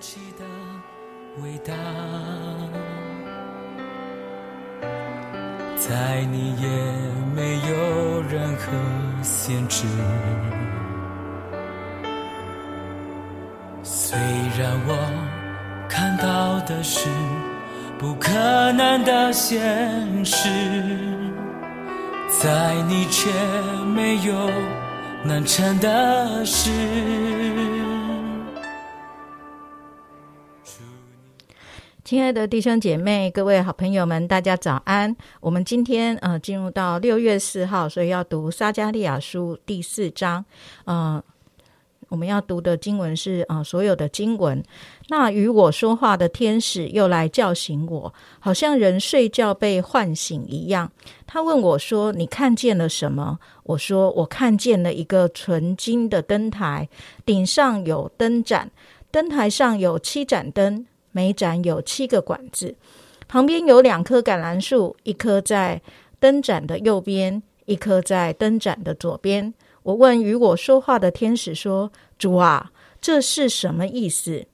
起的伟大，在你也没有任何限制。虽然我看到的是不可能的现实，在你却没有难成的事。亲爱的弟兄姐妹、各位好朋友们，大家早安！我们今天呃进入到六月四号，所以要读撒加利亚书第四章。呃，我们要读的经文是啊、呃所有的经文。那与我说话的天使又来叫醒我，好像人睡觉被唤醒一样。他问我说：“你看见了什么？”我说：“我看见了一个纯金的灯台，顶上有灯盏，灯台上有七盏灯。”每盏有七个管子，旁边有两棵橄榄树，一棵在灯盏的右边，一棵在灯盏的左边。我问与我说话的天使说：“主啊，这是什么意思？”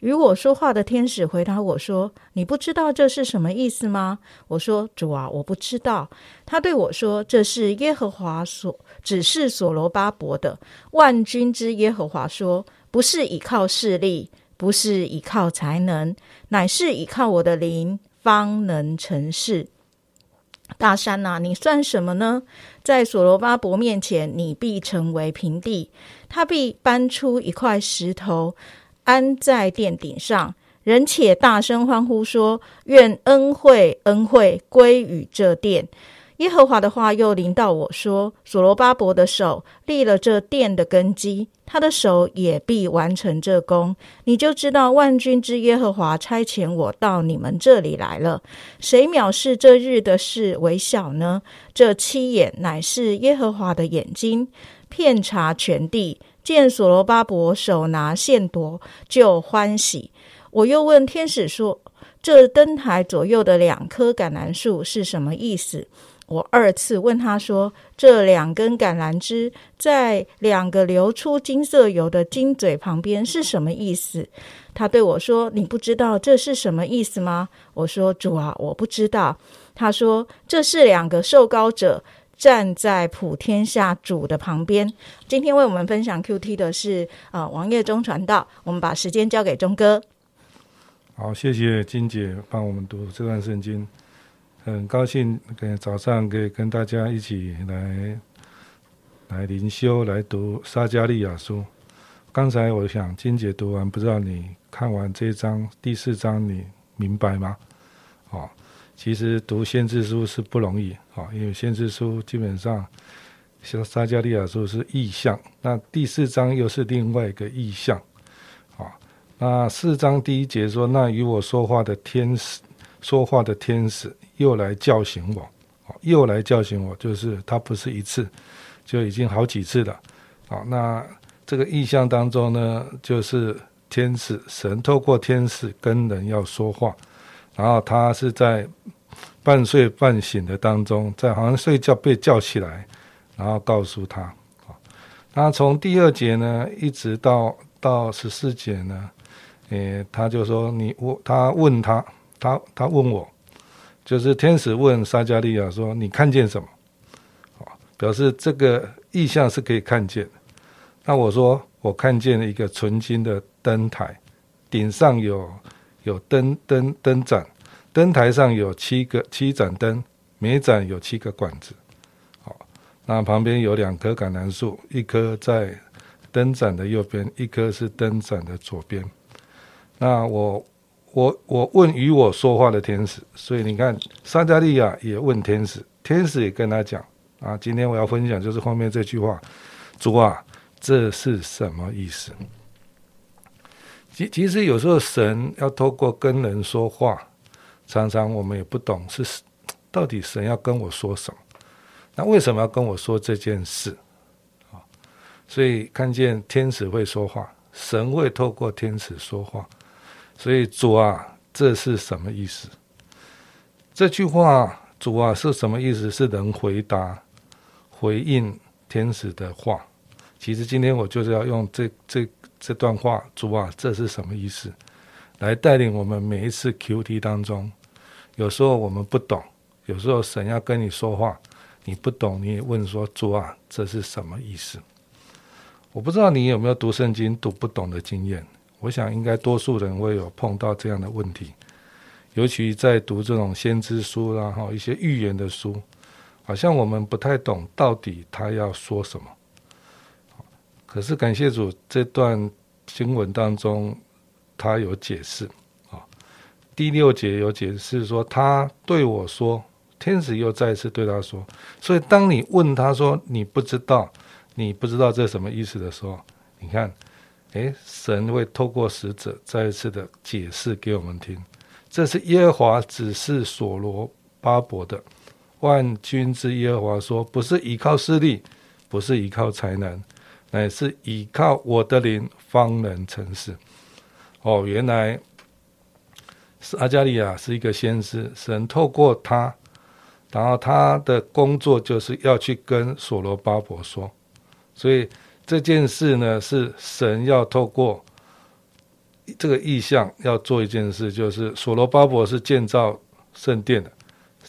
与我说话的天使回答我说：“你不知道这是什么意思吗？”我说：“主啊，我不知道。”他对我说：“这是耶和华所指示所罗巴伯的。万军之耶和华说：不是倚靠势力。”不是依靠才能，乃是依靠我的灵，方能成事。大山呐、你算什么呢？在所罗巴伯面前，你必成为平地。他必搬出一块石头，安在殿顶上。人且大声欢呼说：“愿恩惠恩惠归于这殿。”耶和华的话又临到我说：“所罗巴伯的手立了这殿的根基，他的手也必完成这功。你就知道万军之耶和华差遣我到你们这里来了。谁藐视这日的事为小呢？这七眼乃是耶和华的眼睛，遍察全地。见所罗巴伯手拿线夺，就欢喜。我又问天使说：这灯台左右的两棵橄榄树是什么意思？我二次问他说：“这两根橄榄枝在两个流出金色油的金嘴旁边是什么意思？”他对我说：“你不知道这是什么意思吗？”我说：“主啊，我不知道。”他说：“这是两个受膏者站在普天下主的旁边。”今天为我们分享 QT 的是呃王业忠传道，我们把时间交给钟哥。好，谢谢金姐帮我们读这段圣经，很高兴呃早上可以跟大家一起来来灵修，来读撒加利亚书。刚才我想金姐读完，不知道你看完这一章第四章，你明白吗？哦，其实读先知书是不容易、哦，因为先知书基本上像撒加利亚书是意象，那第四章又是另外一个意象。哦那四章第一节说：“那与我说话的天使，说话的天使又来叫醒我，又来叫醒我，就是他不是一次，就已经好几次了。好，那这个意象当中呢，就是天使神透过天使跟人要说话，然后他是在半睡半醒的当中，在好像睡觉被叫起来，然后告诉他。好，那从第二节呢，一直到到十四节呢。”诶，他就说你我，他问他，他他问我，就是天使问撒加利亚说：“你看见什么？”好，表示这个意象是可以看见的。那我说我看见了一个纯金的灯台，顶上有有灯灯灯盏，灯台上有七个七盏灯，每盏有七个管子。好，那旁边有两棵橄榄树，一棵在灯盏的右边，一棵是灯盏的左边。那我我我问与我说话的天使，所以你看撒加利亚也问天使，天使也跟他讲啊，今天我要分享就是后面这句话，主啊，这是什么意思？其其实有时候神要透过跟人说话，常常我们也不懂是到底神要跟我说什么，那为什么要跟我说这件事啊？所以看见天使会说话，神会透过天使说话。所以主啊，这是什么意思？这句话主啊是什么意思？是能回答、回应天使的话。其实今天我就是要用这这这段话，主啊，这是什么意思？来带领我们每一次 Q T 当中，有时候我们不懂，有时候神要跟你说话，你不懂，你也问说主啊，这是什么意思？我不知道你有没有读圣经读不懂的经验，我想应该多数人会有碰到这样的问题，尤其在读这种先知书啦，哈，一些预言的书，好像我们不太懂到底他要说什么。可是感谢主，这段经文当中他有解释啊，第六节有解释说，他对我说，天使又再次对他说，所以当你问他说你不知道。你不知道这什么意思的时候，你看，诶，神会透过使者再一次的解释给我们听。这是耶和华指示所罗巴伯的，万军之耶和华说：“不是依靠势力，不是依靠才能，乃是依靠我的灵，方能成事。”哦，原来是阿加利亚是一个先知，神透过他，然后他的工作就是要去跟所罗巴伯说。所以这件事呢，是神要透过这个意象要做一件事，就是所罗巴伯是建造圣殿的，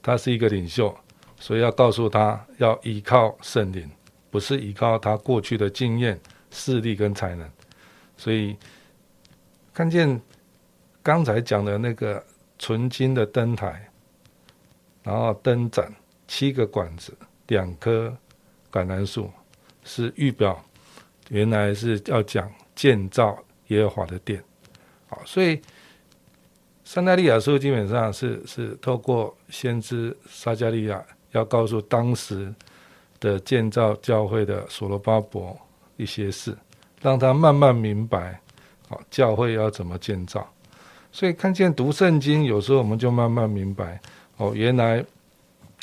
他是一个领袖，所以要告诉他要依靠圣灵，不是依靠他过去的经验、势力跟才能。所以看见刚才讲的那个纯金的灯台，然后灯盏、七个管子、两棵橄榄树。是预表，原来是要讲建造耶和华的殿，好，所以撒加利亚书基本上是是透过先知撒加利亚要告诉当时的建造教会的所罗巴伯一些事，让他慢慢明白，好教会要怎么建造。所以看见读圣经，有时候我们就慢慢明白，哦，原来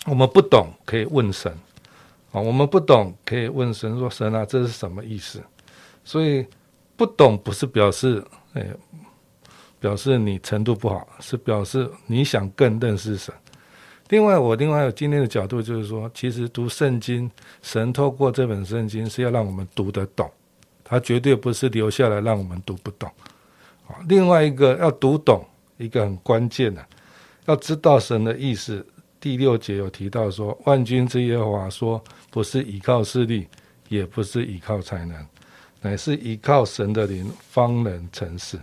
我们不懂可以问神。啊，我们不懂，可以问神说：“神啊，这是什么意思？”所以不懂不是表示，哎，表示你程度不好，是表示你想更认识神。另外，我另外有今天的角度就是说，其实读圣经，神透过这本圣经是要让我们读得懂，他绝对不是留下来让我们读不懂。啊，另外一个要读懂，一个很关键的，要知道神的意思。第六节有提到说，万军之耶和华说，不是依靠势力，也不是依靠才能，乃是依靠神的灵，方能成事。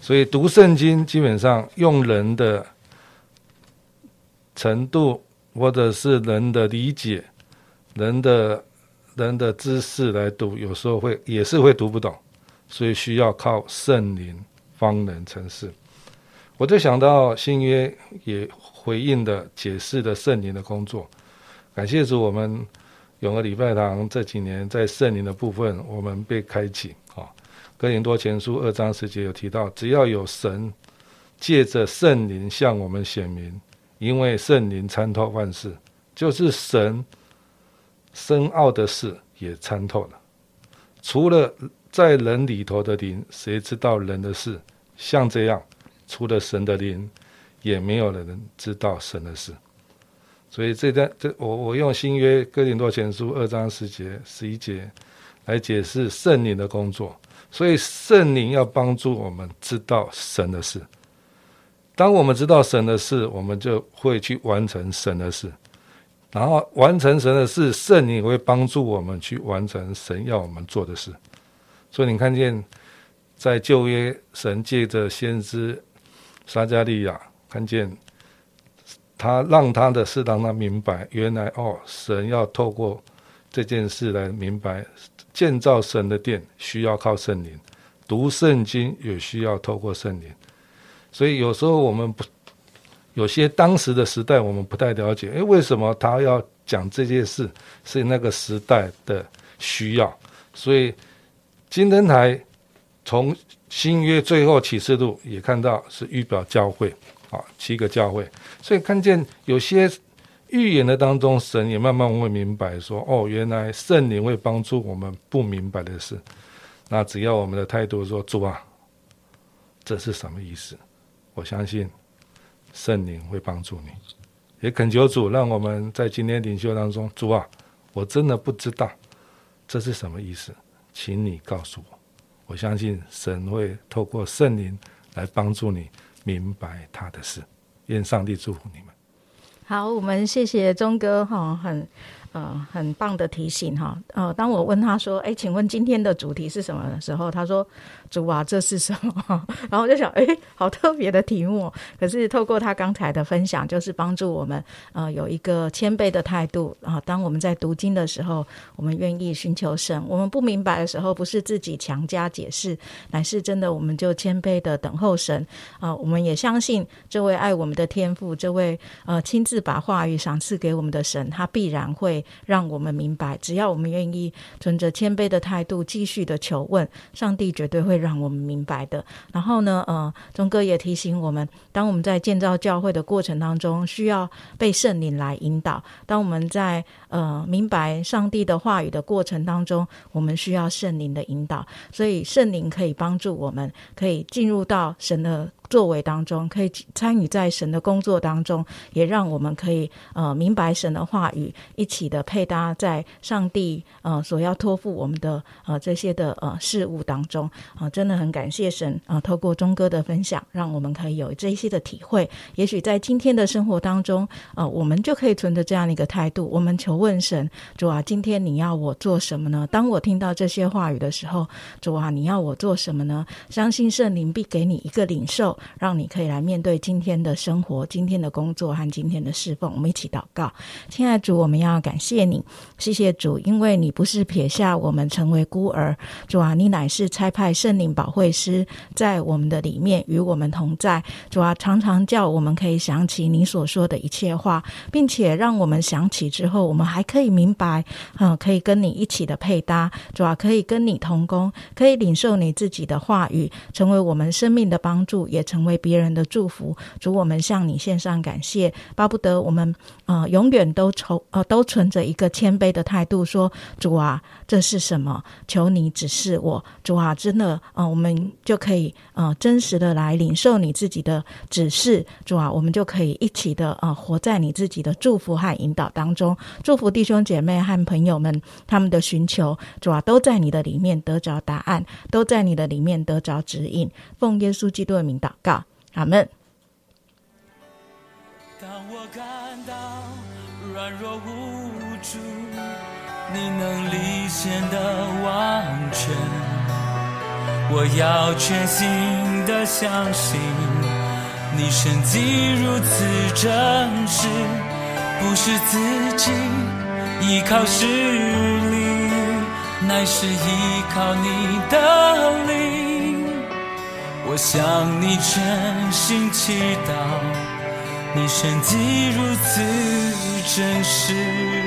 所以读圣经，基本上用人的程度，或者是人的理解、人的人的知识来读，有时候会也是会读不懂，所以需要靠圣灵，方能成事。我就想到新约也。回应的解释的圣灵的工作，感谢主，我们永和礼拜堂这几年在圣灵的部分，我们被开启。啊，哥林多前书二章十节有提到，只要有神借着圣灵向我们显明，因为圣灵参透万事，就是神深奥的事也参透了。除了在人里头的灵，谁知道人的事？像这样，除了神的灵。也没有人知道神的事，所以这段这我我用新约哥林多前书二章十节十一节来解释圣灵的工作。所以圣灵要帮助我们知道神的事。当我们知道神的事，我们就会去完成神的事。然后完成神的事，圣灵会帮助我们去完成神要我们做的事。所以你看见在旧约，神借着先知撒加利亚。看见他让他的事让他明白，原来哦，神要透过这件事来明白建造神的殿需要靠圣灵，读圣经也需要透过圣灵。所以有时候我们不有些当时的时代我们不太了解，诶，为什么他要讲这件事？是那个时代的需要。所以金灯台从新约最后启示录也看到是预表教会。啊，七个教会，所以看见有些预言的当中，神也慢慢会明白说：哦，原来圣灵会帮助我们不明白的事。那只要我们的态度说：主啊，这是什么意思？我相信圣灵会帮助你。也恳求主，让我们在今天领袖当中，主啊，我真的不知道，这是什么意思？请你告诉我。我相信神会透过圣灵来帮助你明白他的事。愿上帝祝福你们。好，我们谢谢钟哥哈，很。呃，很棒的提醒哈。呃，当我问他说：“哎，请问今天的主题是什么？”的时候，他说：“主啊，这是什么？” 然后我就想：“哎，好特别的题目。”可是透过他刚才的分享，就是帮助我们呃有一个谦卑的态度啊。当我们在读经的时候，我们愿意寻求神。我们不明白的时候，不是自己强加解释，乃是真的，我们就谦卑的等候神啊。我们也相信这位爱我们的天父，这位呃亲自把话语赏赐给我们的神，他必然会。让我们明白，只要我们愿意存着谦卑的态度，继续的求问，上帝绝对会让我们明白的。然后呢，呃，钟哥也提醒我们，当我们在建造教会的过程当中，需要被圣灵来引导；当我们在呃明白上帝的话语的过程当中，我们需要圣灵的引导。所以，圣灵可以帮助我们，可以进入到神的。作为当中，可以参与在神的工作当中，也让我们可以呃明白神的话语，一起的配搭在上帝呃所要托付我们的呃这些的呃事物当中啊，真的很感谢神啊，透过钟哥的分享，让我们可以有这些的体会。也许在今天的生活当中，呃，我们就可以存着这样的一个态度，我们求问神主啊，今天你要我做什么呢？当我听到这些话语的时候，主啊，你要我做什么呢？相信圣灵必给你一个领受。让你可以来面对今天的生活、今天的工作和今天的侍奉。我们一起祷告，亲爱的主，我们要感谢你，谢谢主，因为你不是撇下我们成为孤儿，主啊，你乃是差派圣灵保惠师在我们的里面与我们同在。主啊，常常叫我们可以想起你所说的一切话，并且让我们想起之后，我们还可以明白，嗯，可以跟你一起的配搭。主啊，可以跟你同工，可以领受你自己的话语，成为我们生命的帮助，也。成为别人的祝福，主我们向你献上感谢，巴不得我们呃永远都愁呃都存着一个谦卑的态度，说主啊，这是什么？求你指示我，主啊，真的呃我们就可以呃真实的来领受你自己的指示，主啊，我们就可以一起的呃活在你自己的祝福和引导当中，祝福弟兄姐妹和朋友们他们的寻求，主啊，都在你的里面得着答案，都在你的里面得着指引，奉耶稣基督的名祷。告，阿门。当我感到软弱无助，你能力显得完全，我要全心的相信，你神迹如此真实，不是自己依靠实力，乃是依靠你的灵。我向你真心祈祷，你身体如此真实。